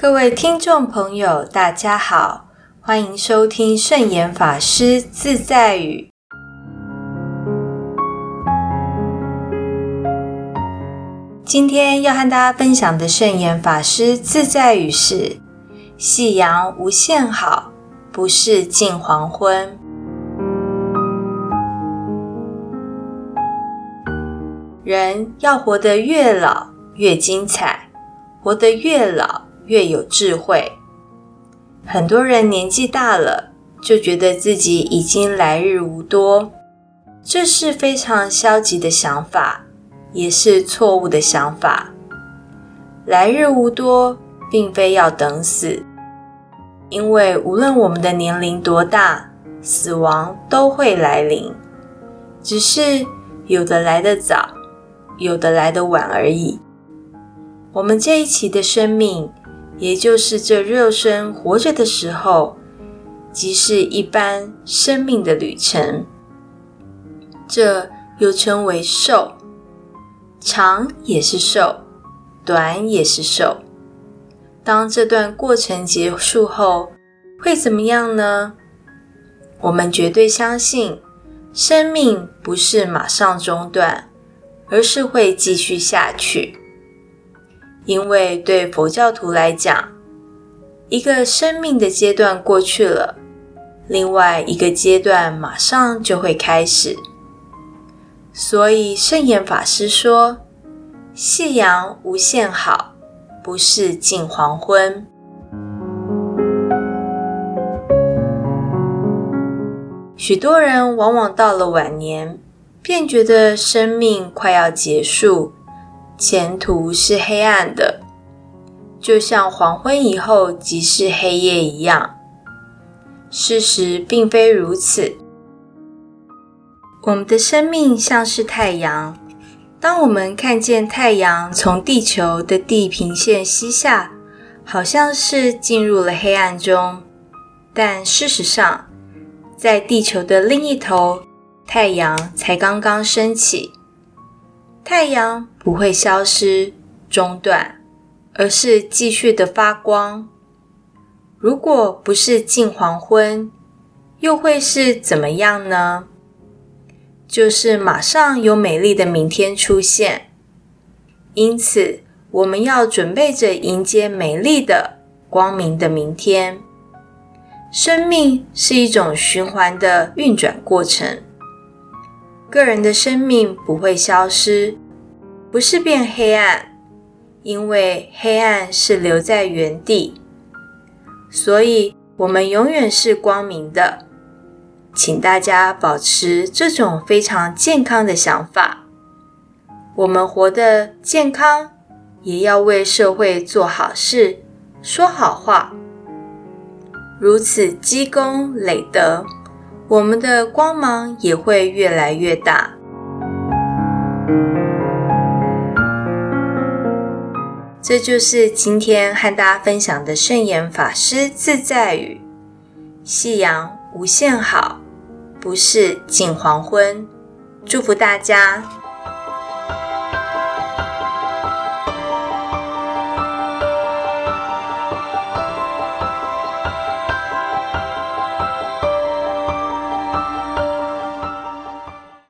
各位听众朋友，大家好，欢迎收听圣严法师自在语。今天要和大家分享的圣严法师自在语是：夕阳无限好，不是近黄昏。人要活得越老越精彩，活得越老。越有智慧。很多人年纪大了，就觉得自己已经来日无多，这是非常消极的想法，也是错误的想法。来日无多，并非要等死，因为无论我们的年龄多大，死亡都会来临，只是有的来得早，有的来得晚而已。我们这一期的生命。也就是这肉身活着的时候，即是一般生命的旅程。这又称为寿，长也是寿，短也是寿。当这段过程结束后，会怎么样呢？我们绝对相信，生命不是马上中断，而是会继续下去。因为对佛教徒来讲，一个生命的阶段过去了，另外一个阶段马上就会开始。所以圣严法师说：“夕阳无限好，不是近黄昏。”许多人往往到了晚年，便觉得生命快要结束。前途是黑暗的，就像黄昏以后即是黑夜一样。事实并非如此。我们的生命像是太阳，当我们看见太阳从地球的地平线西下，好像是进入了黑暗中，但事实上，在地球的另一头，太阳才刚刚升起。太阳不会消失、中断，而是继续的发光。如果不是近黄昏，又会是怎么样呢？就是马上有美丽的明天出现。因此，我们要准备着迎接美丽的、光明的明天。生命是一种循环的运转过程。个人的生命不会消失，不是变黑暗，因为黑暗是留在原地，所以我们永远是光明的。请大家保持这种非常健康的想法。我们活得健康，也要为社会做好事、说好话，如此积功累德。我们的光芒也会越来越大。这就是今天和大家分享的圣言法师自在语：夕阳无限好，不是近黄昏。祝福大家。